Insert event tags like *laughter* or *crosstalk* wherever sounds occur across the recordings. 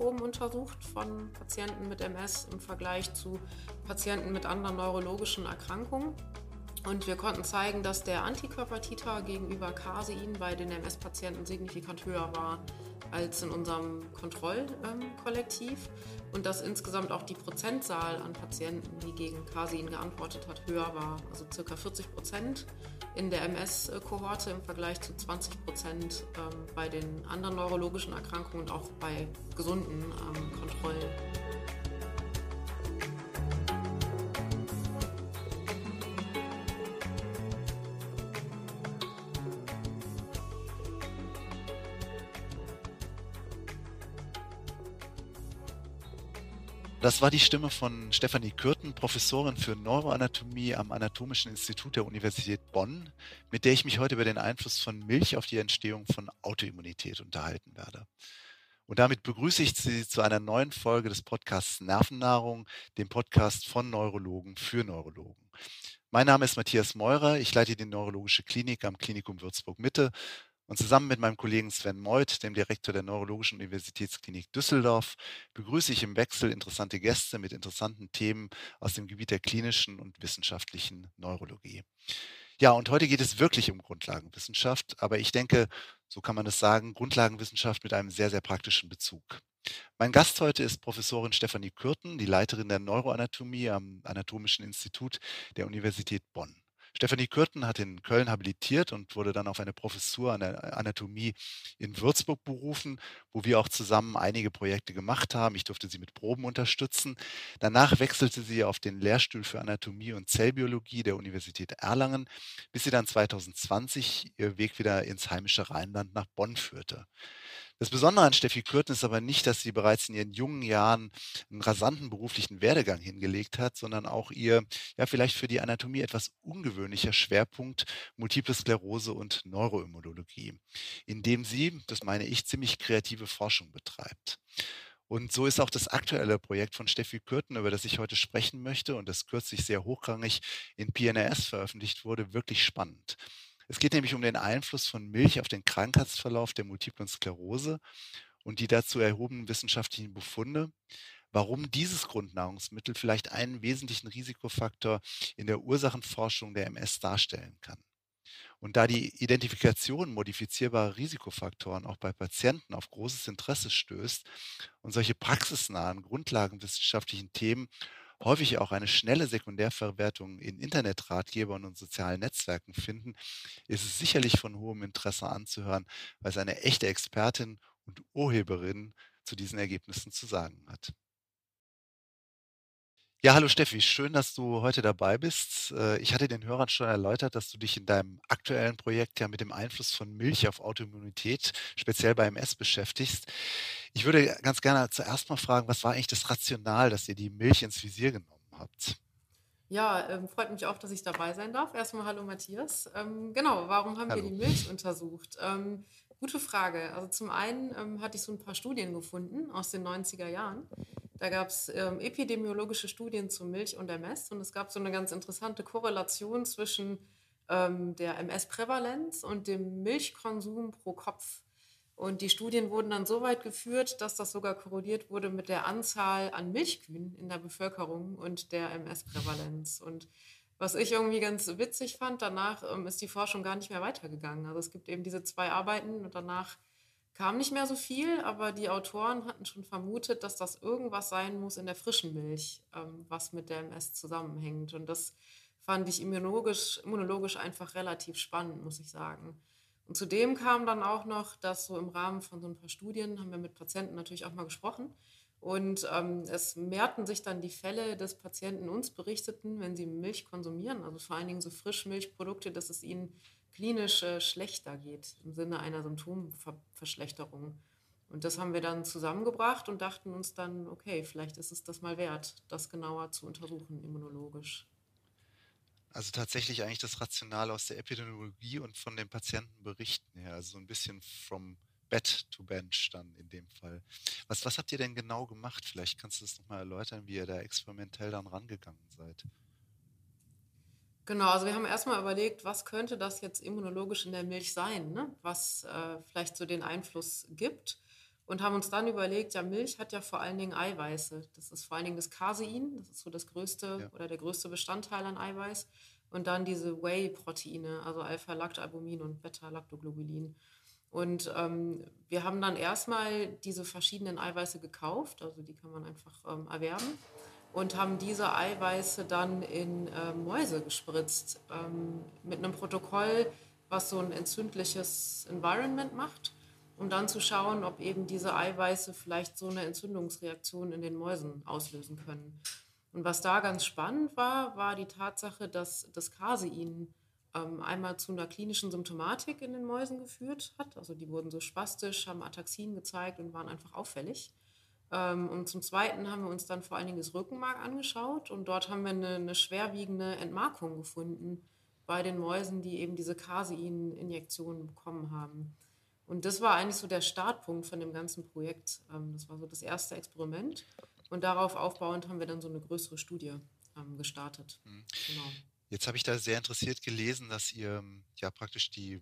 Blutproben untersucht von Patienten mit MS im Vergleich zu Patienten mit anderen neurologischen Erkrankungen. Und wir konnten zeigen, dass der Antikörpertiter gegenüber Casein bei den MS-Patienten signifikant höher war als in unserem Kontrollkollektiv und dass insgesamt auch die Prozentzahl an Patienten, die gegen Casein geantwortet hat, höher war. Also circa 40 Prozent in der MS-Kohorte im Vergleich zu 20 Prozent ähm, bei den anderen neurologischen Erkrankungen und auch bei gesunden ähm, Kontrollen. Das war die Stimme von Stefanie Kürten, Professorin für Neuroanatomie am Anatomischen Institut der Universität Bonn, mit der ich mich heute über den Einfluss von Milch auf die Entstehung von Autoimmunität unterhalten werde. Und damit begrüße ich Sie zu einer neuen Folge des Podcasts Nervennahrung, dem Podcast von Neurologen für Neurologen. Mein Name ist Matthias Meurer, ich leite die Neurologische Klinik am Klinikum Würzburg Mitte und zusammen mit meinem Kollegen Sven Meuth, dem Direktor der Neurologischen Universitätsklinik Düsseldorf, begrüße ich im Wechsel interessante Gäste mit interessanten Themen aus dem Gebiet der klinischen und wissenschaftlichen Neurologie. Ja, und heute geht es wirklich um Grundlagenwissenschaft, aber ich denke, so kann man es sagen, Grundlagenwissenschaft mit einem sehr, sehr praktischen Bezug. Mein Gast heute ist Professorin Stefanie Kürten, die Leiterin der Neuroanatomie am Anatomischen Institut der Universität Bonn. Stefanie Kürten hat in Köln habilitiert und wurde dann auf eine Professur an der Anatomie in Würzburg berufen, wo wir auch zusammen einige Projekte gemacht haben. Ich durfte sie mit Proben unterstützen. Danach wechselte sie auf den Lehrstuhl für Anatomie und Zellbiologie der Universität Erlangen, bis sie dann 2020 ihr Weg wieder ins heimische Rheinland nach Bonn führte. Das Besondere an Steffi Kürten ist aber nicht, dass sie bereits in ihren jungen Jahren einen rasanten beruflichen Werdegang hingelegt hat, sondern auch ihr, ja, vielleicht für die Anatomie etwas ungewöhnlicher Schwerpunkt Multiple Sklerose und Neuroimmunologie, in dem sie, das meine ich, ziemlich kreative Forschung betreibt. Und so ist auch das aktuelle Projekt von Steffi Kürten, über das ich heute sprechen möchte und das kürzlich sehr hochrangig in PNRS veröffentlicht wurde, wirklich spannend. Es geht nämlich um den Einfluss von Milch auf den Krankheitsverlauf der multiplen Sklerose und die dazu erhobenen wissenschaftlichen Befunde, warum dieses Grundnahrungsmittel vielleicht einen wesentlichen Risikofaktor in der Ursachenforschung der MS darstellen kann. Und da die Identifikation modifizierbarer Risikofaktoren auch bei Patienten auf großes Interesse stößt und solche praxisnahen grundlagenwissenschaftlichen Themen häufig auch eine schnelle Sekundärverwertung in Internetratgebern und sozialen Netzwerken finden, ist es sicherlich von hohem Interesse anzuhören, was eine echte Expertin und Urheberin zu diesen Ergebnissen zu sagen hat. Ja, hallo Steffi, schön, dass du heute dabei bist. Äh, ich hatte den Hörern schon erläutert, dass du dich in deinem aktuellen Projekt ja mit dem Einfluss von Milch auf Autoimmunität, speziell bei MS, beschäftigst. Ich würde ganz gerne zuerst mal fragen, was war eigentlich das Rational, dass ihr die Milch ins Visier genommen habt? Ja, ähm, freut mich auch, dass ich dabei sein darf. Erstmal hallo Matthias. Ähm, genau, warum haben hallo. wir die Milch untersucht? Ähm, gute Frage. Also zum einen ähm, hatte ich so ein paar Studien gefunden aus den 90er Jahren da gab es ähm, epidemiologische Studien zu Milch und MS und es gab so eine ganz interessante Korrelation zwischen ähm, der MS-Prävalenz und dem Milchkonsum pro Kopf. Und die Studien wurden dann so weit geführt, dass das sogar korreliert wurde mit der Anzahl an Milchkühen in der Bevölkerung und der MS-Prävalenz. Und was ich irgendwie ganz witzig fand, danach ähm, ist die Forschung gar nicht mehr weitergegangen. Also es gibt eben diese zwei Arbeiten und danach kam nicht mehr so viel, aber die Autoren hatten schon vermutet, dass das irgendwas sein muss in der frischen Milch, ähm, was mit der MS zusammenhängt. Und das fand ich immunologisch, immunologisch einfach relativ spannend, muss ich sagen. Und zudem kam dann auch noch, dass so im Rahmen von so ein paar Studien haben wir mit Patienten natürlich auch mal gesprochen. Und ähm, es mehrten sich dann die Fälle des Patienten uns berichteten, wenn sie Milch konsumieren, also vor allen Dingen so Frischmilchprodukte, dass es ihnen klinisch äh, schlechter geht, im Sinne einer Symptomverschlechterung. Und das haben wir dann zusammengebracht und dachten uns dann, okay, vielleicht ist es das mal wert, das genauer zu untersuchen, immunologisch. Also tatsächlich eigentlich das Rational aus der Epidemiologie und von den Patientenberichten her, also so ein bisschen from Bed to Bench dann in dem Fall. Was, was habt ihr denn genau gemacht? Vielleicht kannst du das nochmal erläutern, wie ihr da experimentell dann rangegangen seid. Genau, also wir haben erstmal überlegt, was könnte das jetzt immunologisch in der Milch sein, ne? was äh, vielleicht so den Einfluss gibt. Und haben uns dann überlegt, ja, Milch hat ja vor allen Dingen Eiweiße. Das ist vor allen Dingen das Casein, das ist so das größte ja. oder der größte Bestandteil an Eiweiß. Und dann diese Whey-Proteine, also Alpha-Lactalbumin und Beta-Lactoglobulin. Und ähm, wir haben dann erstmal diese verschiedenen Eiweiße gekauft, also die kann man einfach ähm, erwerben, und haben diese Eiweiße dann in äh, Mäuse gespritzt ähm, mit einem Protokoll, was so ein entzündliches Environment macht, um dann zu schauen, ob eben diese Eiweiße vielleicht so eine Entzündungsreaktion in den Mäusen auslösen können. Und was da ganz spannend war, war die Tatsache, dass das Casein ähm, einmal zu einer klinischen Symptomatik in den Mäusen geführt hat. Also die wurden so spastisch, haben Ataxien gezeigt und waren einfach auffällig. Ähm, und zum Zweiten haben wir uns dann vor allen Dingen das Rückenmark angeschaut und dort haben wir eine, eine schwerwiegende Entmarkung gefunden bei den Mäusen, die eben diese Casein-Injektionen bekommen haben. Und das war eigentlich so der Startpunkt von dem ganzen Projekt. Ähm, das war so das erste Experiment. Und darauf aufbauend haben wir dann so eine größere Studie ähm, gestartet. Mhm. Genau. Jetzt habe ich da sehr interessiert gelesen, dass ihr ähm, ja praktisch die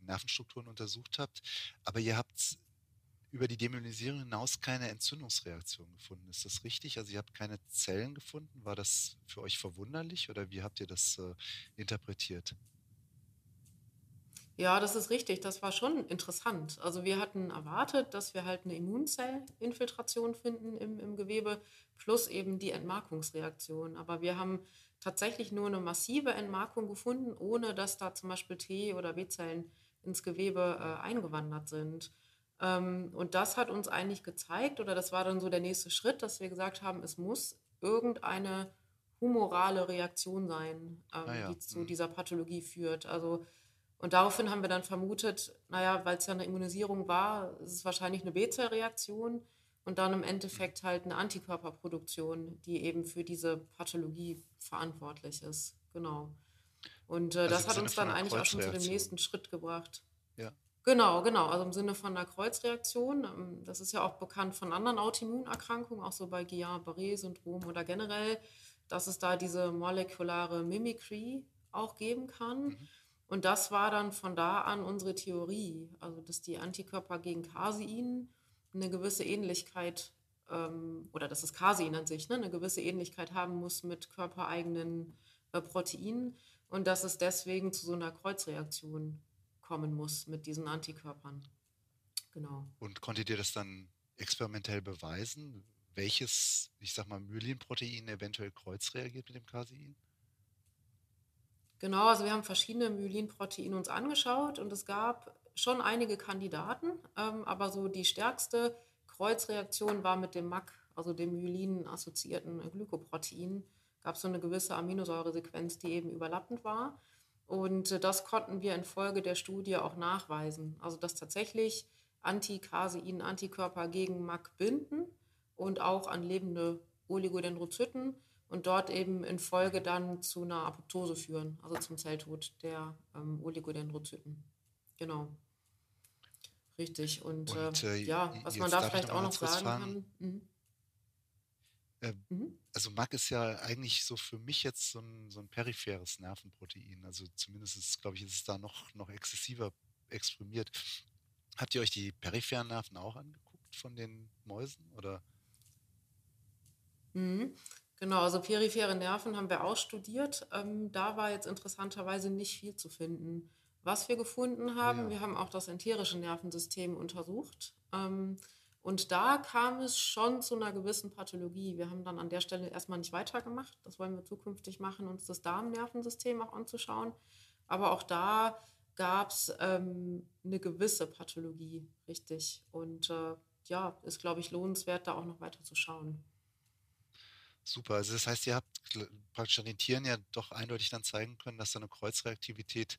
Nervenstrukturen untersucht habt, aber ihr habt über die Demyelisierung hinaus keine Entzündungsreaktion gefunden. Ist das richtig? Also ihr habt keine Zellen gefunden. War das für euch verwunderlich oder wie habt ihr das äh, interpretiert? Ja, das ist richtig. Das war schon interessant. Also wir hatten erwartet, dass wir halt eine Immunzellinfiltration finden im, im Gewebe plus eben die Entmarkungsreaktion. Aber wir haben tatsächlich nur eine massive Entmarkung gefunden, ohne dass da zum Beispiel T- oder B-Zellen ins Gewebe äh, eingewandert sind. Ähm, und das hat uns eigentlich gezeigt, oder das war dann so der nächste Schritt, dass wir gesagt haben, es muss irgendeine humorale Reaktion sein, ähm, ah ja. die zu mhm. dieser Pathologie führt. Also und daraufhin haben wir dann vermutet, naja, weil es ja eine Immunisierung war, ist es wahrscheinlich eine B-Zell-Reaktion und dann im Endeffekt halt eine Antikörperproduktion, die eben für diese Pathologie verantwortlich ist. Genau. Und äh, also das hat uns dann eigentlich auch schon zu dem nächsten Schritt gebracht. Ja. Genau, genau. Also im Sinne von einer Kreuzreaktion. Ähm, das ist ja auch bekannt von anderen Autoimmunerkrankungen, auch so bei Guillain-Barré-Syndrom oder generell, dass es da diese molekulare Mimicry auch geben kann. Mhm. Und das war dann von da an unsere Theorie, also dass die Antikörper gegen Casein eine gewisse Ähnlichkeit ähm, oder dass das Casein an sich ne, eine gewisse Ähnlichkeit haben muss mit körpereigenen äh, Proteinen und dass es deswegen zu so einer Kreuzreaktion kommen muss mit diesen Antikörpern. Genau. Und konntet ihr das dann experimentell beweisen, welches, ich sag mal, Myelinprotein eventuell kreuzreagiert mit dem Casein? Genau, also wir haben verschiedene Myelinproteine uns angeschaut und es gab schon einige Kandidaten, ähm, aber so die stärkste Kreuzreaktion war mit dem MAC, also dem Myelin-assoziierten Glykoprotein. Gab es so eine gewisse Aminosäuresequenz, die eben überlappend war. Und äh, das konnten wir infolge der Studie auch nachweisen. Also dass tatsächlich Anti-Casein-Antikörper gegen MAC binden und auch an lebende Oligodendrozyten und dort eben in Folge dann zu einer Apoptose führen, also zum Zelltod der ähm, Oligodendrozyten. Genau. Richtig. Und, und äh, äh ja, was man da vielleicht auch noch sagen kann. Mhm. Äh, mhm. Also MAC ist ja eigentlich so für mich jetzt so ein, so ein peripheres Nervenprotein. Also zumindest ist, glaube ich, ist es da noch, noch exzessiver exprimiert. Habt ihr euch die peripheren Nerven auch angeguckt von den Mäusen oder? Mhm. Genau, also periphere Nerven haben wir auch studiert. Ähm, da war jetzt interessanterweise nicht viel zu finden. Was wir gefunden haben, ja. wir haben auch das enterische Nervensystem untersucht. Ähm, und da kam es schon zu einer gewissen Pathologie. Wir haben dann an der Stelle erstmal nicht weitergemacht. Das wollen wir zukünftig machen, uns das Darmnervensystem auch anzuschauen. Aber auch da gab es ähm, eine gewisse Pathologie, richtig. Und äh, ja, ist, glaube ich, lohnenswert, da auch noch weiter zu schauen. Super. Also das heißt, ihr habt praktisch an den Tieren ja doch eindeutig dann zeigen können, dass da eine Kreuzreaktivität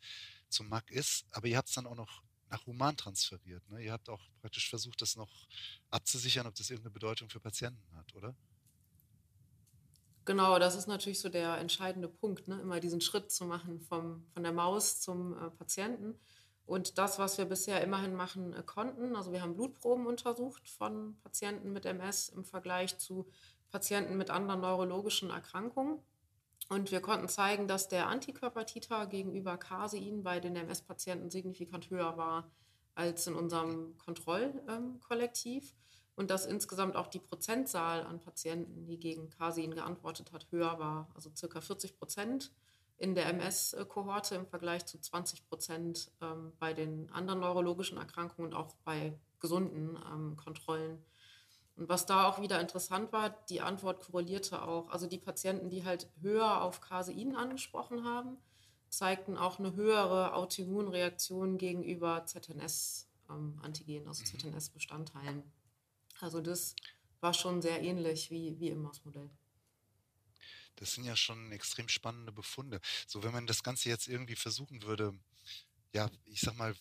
zum MAC ist, aber ihr habt es dann auch noch nach Human transferiert. Ne? Ihr habt auch praktisch versucht, das noch abzusichern, ob das irgendeine Bedeutung für Patienten hat, oder? Genau, das ist natürlich so der entscheidende Punkt, ne? immer diesen Schritt zu machen vom, von der Maus zum äh, Patienten. Und das, was wir bisher immerhin machen äh, konnten, also wir haben Blutproben untersucht von Patienten mit MS im Vergleich zu Patienten mit anderen neurologischen Erkrankungen. Und wir konnten zeigen, dass der Antikörpertiter gegenüber Casein bei den MS-Patienten signifikant höher war als in unserem Kontrollkollektiv. und dass insgesamt auch die Prozentzahl an Patienten, die gegen Casein geantwortet hat, höher war. Also circa 40 Prozent in der MS-Kohorte im Vergleich zu 20 Prozent ähm, bei den anderen neurologischen Erkrankungen und auch bei gesunden ähm, Kontrollen. Und was da auch wieder interessant war, die Antwort korrelierte auch. Also die Patienten, die halt höher auf Casein angesprochen haben, zeigten auch eine höhere Autoimmunreaktion gegenüber ZNS-Antigenen, ähm, also mhm. ZNS-Bestandteilen. Also das war schon sehr ähnlich wie, wie im Mausmodell. Das sind ja schon extrem spannende Befunde. So, wenn man das Ganze jetzt irgendwie versuchen würde, ja, ich sag mal,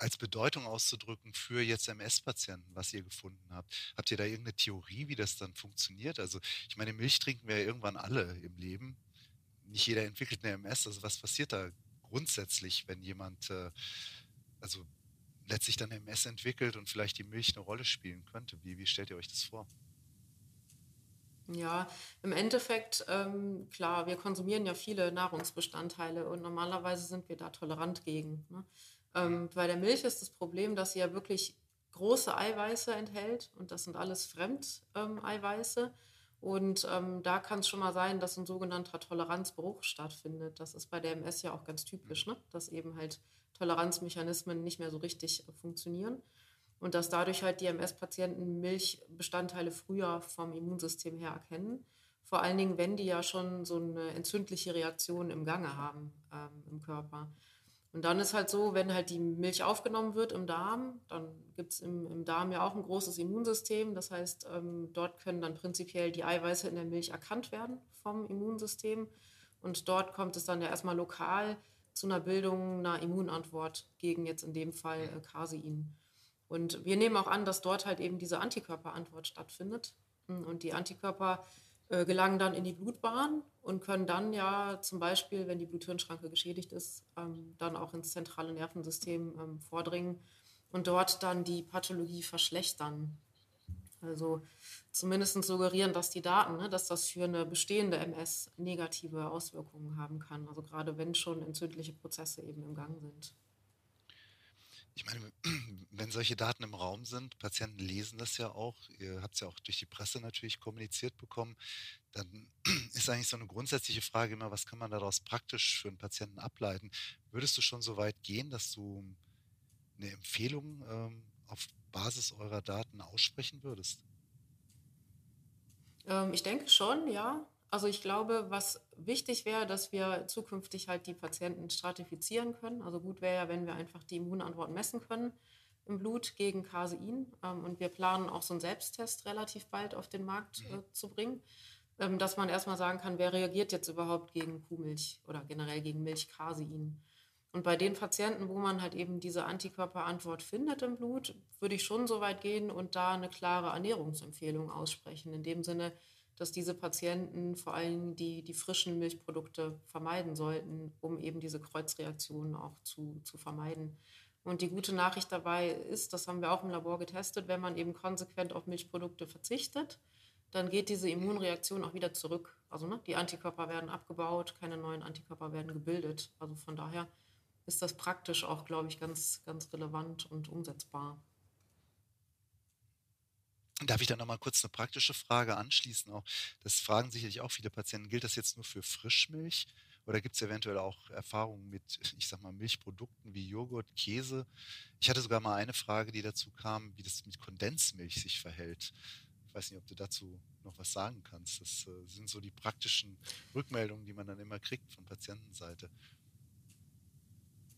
als Bedeutung auszudrücken für jetzt MS-Patienten, was ihr gefunden habt. Habt ihr da irgendeine Theorie, wie das dann funktioniert? Also, ich meine, Milch trinken wir ja irgendwann alle im Leben. Nicht jeder entwickelt eine MS. Also, was passiert da grundsätzlich, wenn jemand, äh, also letztlich dann MS entwickelt und vielleicht die Milch eine Rolle spielen könnte? Wie, wie stellt ihr euch das vor? Ja, im Endeffekt, ähm, klar, wir konsumieren ja viele Nahrungsbestandteile und normalerweise sind wir da tolerant gegen. Ne? Ähm, bei der Milch ist das Problem, dass sie ja wirklich große Eiweiße enthält und das sind alles Fremdeiweiße. Ähm, und ähm, da kann es schon mal sein, dass ein sogenannter Toleranzbruch stattfindet. Das ist bei der MS ja auch ganz typisch, ne? dass eben halt Toleranzmechanismen nicht mehr so richtig äh, funktionieren und dass dadurch halt die MS-Patienten Milchbestandteile früher vom Immunsystem her erkennen. Vor allen Dingen, wenn die ja schon so eine entzündliche Reaktion im Gange haben ähm, im Körper. Und dann ist halt so, wenn halt die Milch aufgenommen wird im Darm, dann gibt es im, im, Darm ja auch ein großes Immunsystem. Das heißt, ähm, dort können dann prinzipiell die Eiweiße in der Milch erkannt werden vom Immunsystem. Und dort kommt es dann ja erstmal lokal zu einer Bildung einer Immunantwort gegen jetzt in dem Fall äh, Casein. Und wir nehmen auch an, dass dort halt eben diese Antikörperantwort stattfindet. Und die Antikörper gelangen dann in die Blutbahn und können dann ja zum Beispiel, wenn die Blut-Hirn-Schranke geschädigt ist, ähm, dann auch ins zentrale Nervensystem ähm, vordringen und dort dann die Pathologie verschlechtern. Also zumindest suggerieren dass die Daten, ne, dass das für eine bestehende MS negative Auswirkungen haben kann. Also gerade wenn schon entzündliche Prozesse eben im Gang sind. Ich meine, *clears throat* wenn solche Daten im Raum sind, Patienten lesen das ja auch, ihr habt es ja auch durch die Presse natürlich kommuniziert bekommen, dann *clears throat* ist eigentlich so eine grundsätzliche Frage immer, was kann man daraus praktisch für einen Patienten ableiten? Würdest du schon so weit gehen, dass du eine Empfehlung ähm, auf Basis eurer Daten aussprechen würdest? Ähm, ich denke schon, ja. Also ich glaube, was wichtig wäre, dass wir zukünftig halt die Patienten stratifizieren können. Also gut wäre ja, wenn wir einfach die Immunantwort messen können im Blut gegen Casein. Ähm, und wir planen auch so einen Selbsttest relativ bald auf den Markt äh, zu bringen, ähm, dass man erstmal sagen kann, wer reagiert jetzt überhaupt gegen Kuhmilch oder generell gegen Milch-Casein. Und bei den Patienten, wo man halt eben diese Antikörperantwort findet im Blut, würde ich schon so weit gehen und da eine klare Ernährungsempfehlung aussprechen. In dem Sinne, dass diese Patienten vor allem die, die frischen Milchprodukte vermeiden sollten, um eben diese Kreuzreaktionen auch zu, zu vermeiden. Und die gute Nachricht dabei ist, das haben wir auch im Labor getestet, wenn man eben konsequent auf Milchprodukte verzichtet, dann geht diese Immunreaktion auch wieder zurück. Also ne, die Antikörper werden abgebaut, keine neuen Antikörper werden gebildet. Also von daher ist das praktisch auch, glaube ich, ganz, ganz relevant und umsetzbar. Darf ich da nochmal kurz eine praktische Frage anschließen? Auch, das fragen sicherlich auch viele Patienten. Gilt das jetzt nur für Frischmilch oder gibt es eventuell auch Erfahrungen mit, ich sag mal, Milchprodukten wie Joghurt, Käse? Ich hatte sogar mal eine Frage, die dazu kam, wie das mit Kondensmilch sich verhält. Ich weiß nicht, ob du dazu noch was sagen kannst. Das äh, sind so die praktischen Rückmeldungen, die man dann immer kriegt von Patientenseite.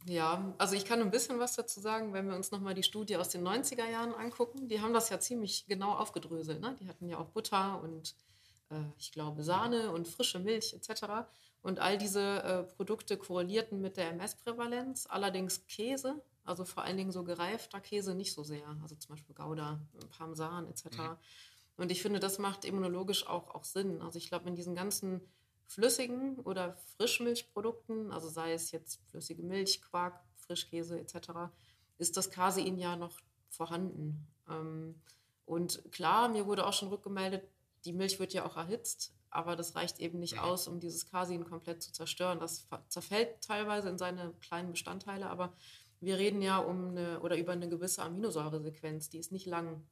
Ja, also ich kann ein bisschen was dazu sagen, wenn wir uns nochmal die Studie aus den 90er Jahren angucken. Die haben das ja ziemlich genau aufgedröselt. Ne? Die hatten ja auch Butter und äh, ich glaube Sahne und frische Milch etc. Und all diese äh, Produkte korrelierten mit der MS-Prävalenz. Allerdings Käse, also vor allen Dingen so gereifter Käse, nicht so sehr. Also zum Beispiel Gouda, Parmesan etc. Mhm. Und ich finde, das macht immunologisch auch, auch Sinn. Also ich glaube, in diesen ganzen flüssigen oder Frischmilchprodukten, also sei es jetzt flüssige Milch, Quark, Frischkäse etc., ist das Casein ja noch vorhanden. Ähm, und klar, mir wurde auch schon rückgemeldet, die Milch wird ja auch erhitzt, aber das reicht eben nicht aus, um dieses Casein komplett zu zerstören. Das zerfällt teilweise in seine kleinen Bestandteile, aber wir reden ja um eine oder über eine gewisse Aminosäuresequenz, die ist nicht lang.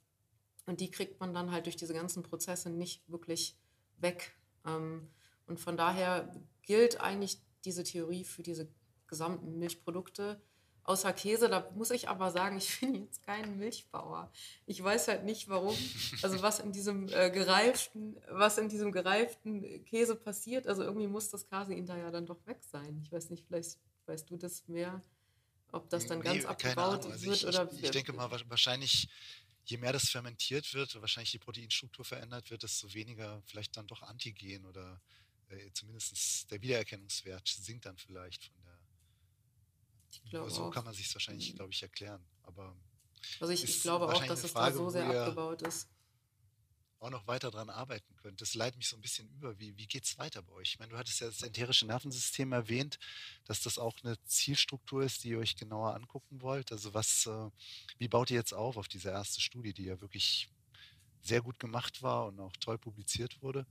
Und die kriegt man dann halt durch diese ganzen Prozesse nicht wirklich weg. Ähm, und von daher gilt eigentlich diese Theorie für diese gesamten Milchprodukte. Außer Käse, da muss ich aber sagen, ich *laughs* bin jetzt kein Milchbauer. Ich weiß halt nicht, warum, also was in diesem äh, gereiften, was in diesem gereiften Käse passiert. Also irgendwie muss das Casein da ja dann doch weg sein. Ich weiß nicht, vielleicht weißt du das mehr. Ob das dann ganz nee, abgebaut also wird ich, oder. Ich, ich denke mal, wahrscheinlich, je mehr das fermentiert wird, wahrscheinlich die Proteinstruktur verändert wird, desto weniger vielleicht dann doch Antigen oder äh, zumindest der Wiedererkennungswert sinkt dann vielleicht von der. So auch. kann man sich es wahrscheinlich, mhm. glaube ich, erklären. Aber also ich, ich glaube auch, dass es Frage, da so sehr abgebaut ist auch noch weiter daran arbeiten könnt. Das leitet mich so ein bisschen über. Wie, wie geht es weiter bei euch? Ich meine, du hattest ja das enterische Nervensystem erwähnt, dass das auch eine Zielstruktur ist, die ihr euch genauer angucken wollt. Also was, äh, wie baut ihr jetzt auf auf diese erste Studie, die ja wirklich sehr gut gemacht war und auch toll publiziert wurde?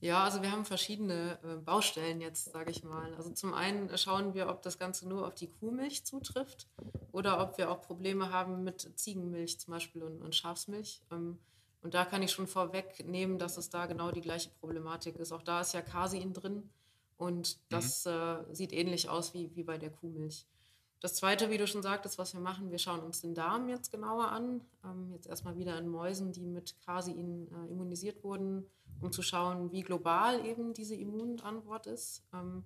Ja, also wir haben verschiedene äh, Baustellen jetzt, sage ich mal. Also zum einen schauen wir, ob das Ganze nur auf die Kuhmilch zutrifft oder ob wir auch Probleme haben mit Ziegenmilch zum Beispiel und, und Schafsmilch. Ähm, und da kann ich schon vorwegnehmen, dass es da genau die gleiche Problematik ist. Auch da ist ja Casein drin und das mhm. äh, sieht ähnlich aus wie, wie bei der Kuhmilch. Das Zweite, wie du schon sagtest, was wir machen, wir schauen uns den Darm jetzt genauer an. Ähm, jetzt erstmal wieder in Mäusen, die mit Casein äh, immunisiert wurden, um zu schauen, wie global eben diese Immunantwort ist. Ähm,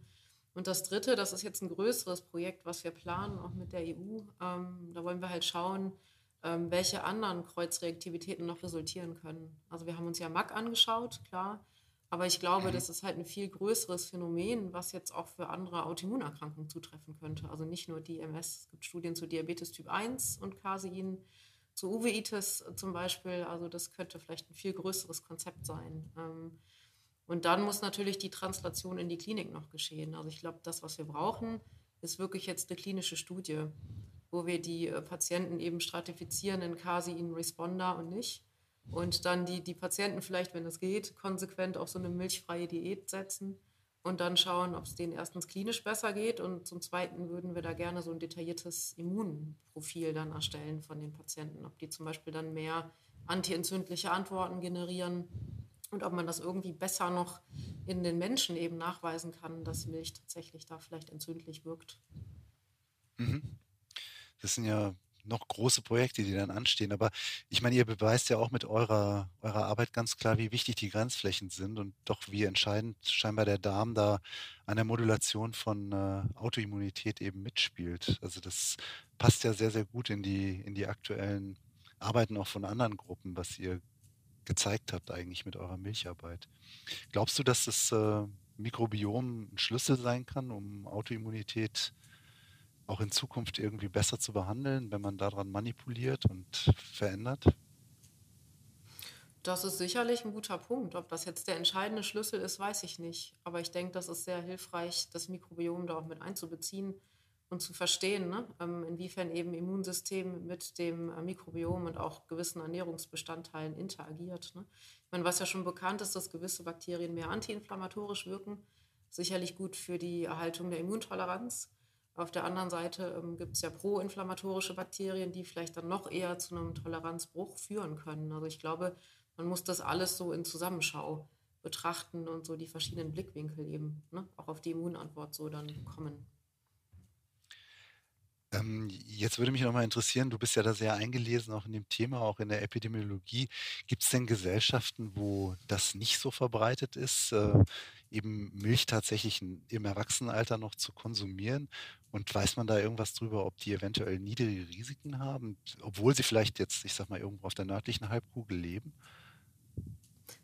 und das Dritte, das ist jetzt ein größeres Projekt, was wir planen, auch mit der EU. Ähm, da wollen wir halt schauen, ähm, welche anderen Kreuzreaktivitäten noch resultieren können. Also wir haben uns ja MAC angeschaut, klar, aber ich glaube, mhm. das ist halt ein viel größeres Phänomen, was jetzt auch für andere Autoimmunerkrankungen zutreffen könnte. Also nicht nur die MS, es gibt Studien zu Diabetes Typ 1 und Casein, zu Uveitis zum Beispiel. Also das könnte vielleicht ein viel größeres Konzept sein. Ähm, und dann muss natürlich die Translation in die Klinik noch geschehen. Also ich glaube, das, was wir brauchen, ist wirklich jetzt eine klinische Studie wo wir die äh, Patienten eben stratifizieren in Casein Responder und nicht. Und dann die, die Patienten vielleicht, wenn es geht, konsequent auf so eine milchfreie Diät setzen und dann schauen, ob es denen erstens klinisch besser geht und zum Zweiten würden wir da gerne so ein detailliertes Immunprofil dann erstellen von den Patienten, ob die zum Beispiel dann mehr antientzündliche Antworten generieren und ob man das irgendwie besser noch in den Menschen eben nachweisen kann, dass Milch tatsächlich da vielleicht entzündlich wirkt. Mhm. Das sind ja noch große Projekte, die dann anstehen. Aber ich meine, ihr beweist ja auch mit eurer, eurer Arbeit ganz klar, wie wichtig die Grenzflächen sind und doch wie entscheidend scheinbar der Darm da an der Modulation von äh, Autoimmunität eben mitspielt. Also das passt ja sehr, sehr gut in die, in die aktuellen Arbeiten auch von anderen Gruppen, was ihr gezeigt habt eigentlich mit eurer Milcharbeit. Glaubst du, dass das äh, Mikrobiom ein Schlüssel sein kann, um Autoimmunität zu auch in Zukunft irgendwie besser zu behandeln, wenn man daran manipuliert und verändert? Das ist sicherlich ein guter Punkt. Ob das jetzt der entscheidende Schlüssel ist, weiß ich nicht. Aber ich denke, das ist sehr hilfreich, das Mikrobiom da auch mit einzubeziehen und zu verstehen, ne? Ähm, inwiefern eben Immunsystem mit dem äh, Mikrobiom und auch gewissen Ernährungsbestandteilen interagiert. Ne? Ich meine, was ja schon bekannt ist, dass gewisse Bakterien mehr antiinflammatorisch wirken, sicherlich gut für die Erhaltung der Immuntoleranz. Auf der anderen Seite ähm, gibt es ja proinflammatorische Bakterien, die vielleicht dann noch eher zu einem Toleranzbruch führen können. Also ich glaube, man muss das alles so in Zusammenschau betrachten und so die verschiedenen Blickwinkel eben ne, auch auf die Immunantwort so dann kommen. Ähm, jetzt würde mich noch mal interessieren, du bist ja da sehr eingelesen, auch in dem Thema, auch in der Epidemiologie. Gibt es denn Gesellschaften, wo das nicht so verbreitet ist, äh, eben Milch tatsächlich im Erwachsenenalter noch zu konsumieren? Und weiß man da irgendwas drüber, ob die eventuell niedrige Risiken haben, obwohl sie vielleicht jetzt, ich sag mal, irgendwo auf der nördlichen Halbkugel leben?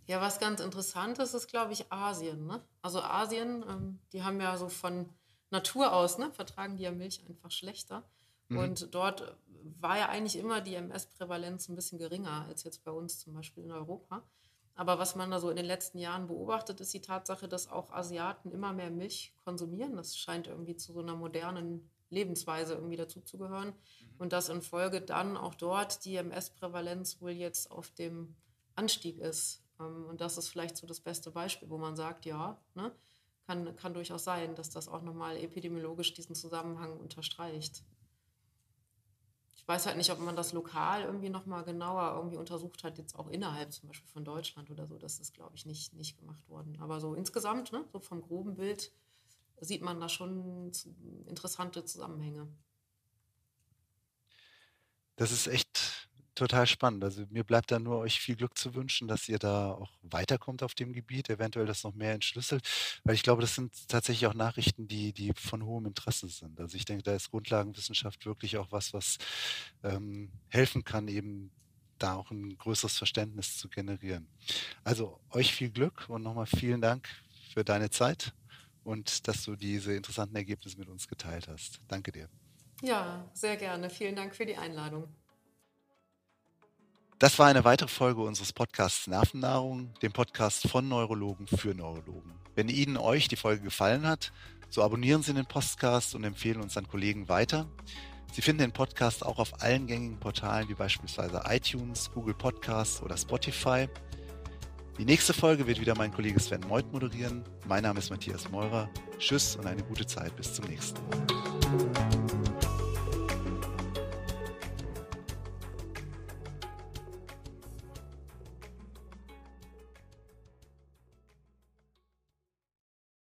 Ja, was ganz interessant ist, ist, glaube ich, Asien. Ne? Also Asien, ähm, die haben ja so von Natur aus, ne, vertragen die ja Milch einfach schlechter. Mhm. Und dort war ja eigentlich immer die MS-Prävalenz ein bisschen geringer als jetzt bei uns zum Beispiel in Europa. Aber was man da so in den letzten Jahren beobachtet, ist die Tatsache, dass auch Asiaten immer mehr Milch konsumieren. Das scheint irgendwie zu so einer modernen Lebensweise irgendwie dazuzugehören. Mhm. Und dass in Folge dann auch dort die MS-Prävalenz wohl jetzt auf dem Anstieg ist. Ähm, und das ist vielleicht so das beste Beispiel, wo man sagt, ja, ne, kann, kann durchaus sein, dass das auch nochmal epidemiologisch diesen Zusammenhang unterstreicht. Ich weiß halt nicht, ob man das lokal irgendwie nochmal genauer irgendwie untersucht hat, jetzt auch innerhalb zum Beispiel von Deutschland oder so. Das ist, glaube ich, nicht, nicht gemacht worden. Aber so insgesamt, ne, so vom groben Bild, sieht man da schon interessante Zusammenhänge. Das ist echt total spannend. Also mir bleibt da nur euch viel Glück zu wünschen, dass ihr da auch weiterkommt auf dem Gebiet, eventuell das noch mehr entschlüsselt, weil ich glaube, das sind tatsächlich auch Nachrichten, die, die von hohem Interesse sind. Also ich denke, da ist Grundlagenwissenschaft wirklich auch was, was ähm, helfen kann, eben da auch ein größeres Verständnis zu generieren. Also euch viel Glück und nochmal vielen Dank für deine Zeit und dass du diese interessanten Ergebnisse mit uns geteilt hast. Danke dir. Ja, sehr gerne. Vielen Dank für die Einladung. Das war eine weitere Folge unseres Podcasts Nervennahrung, dem Podcast von Neurologen für Neurologen. Wenn Ihnen euch die Folge gefallen hat, so abonnieren Sie den Podcast und empfehlen uns an Kollegen weiter. Sie finden den Podcast auch auf allen gängigen Portalen wie beispielsweise iTunes, Google Podcasts oder Spotify. Die nächste Folge wird wieder mein Kollege Sven Meuth moderieren. Mein Name ist Matthias Meurer. Tschüss und eine gute Zeit. Bis zum nächsten Mal.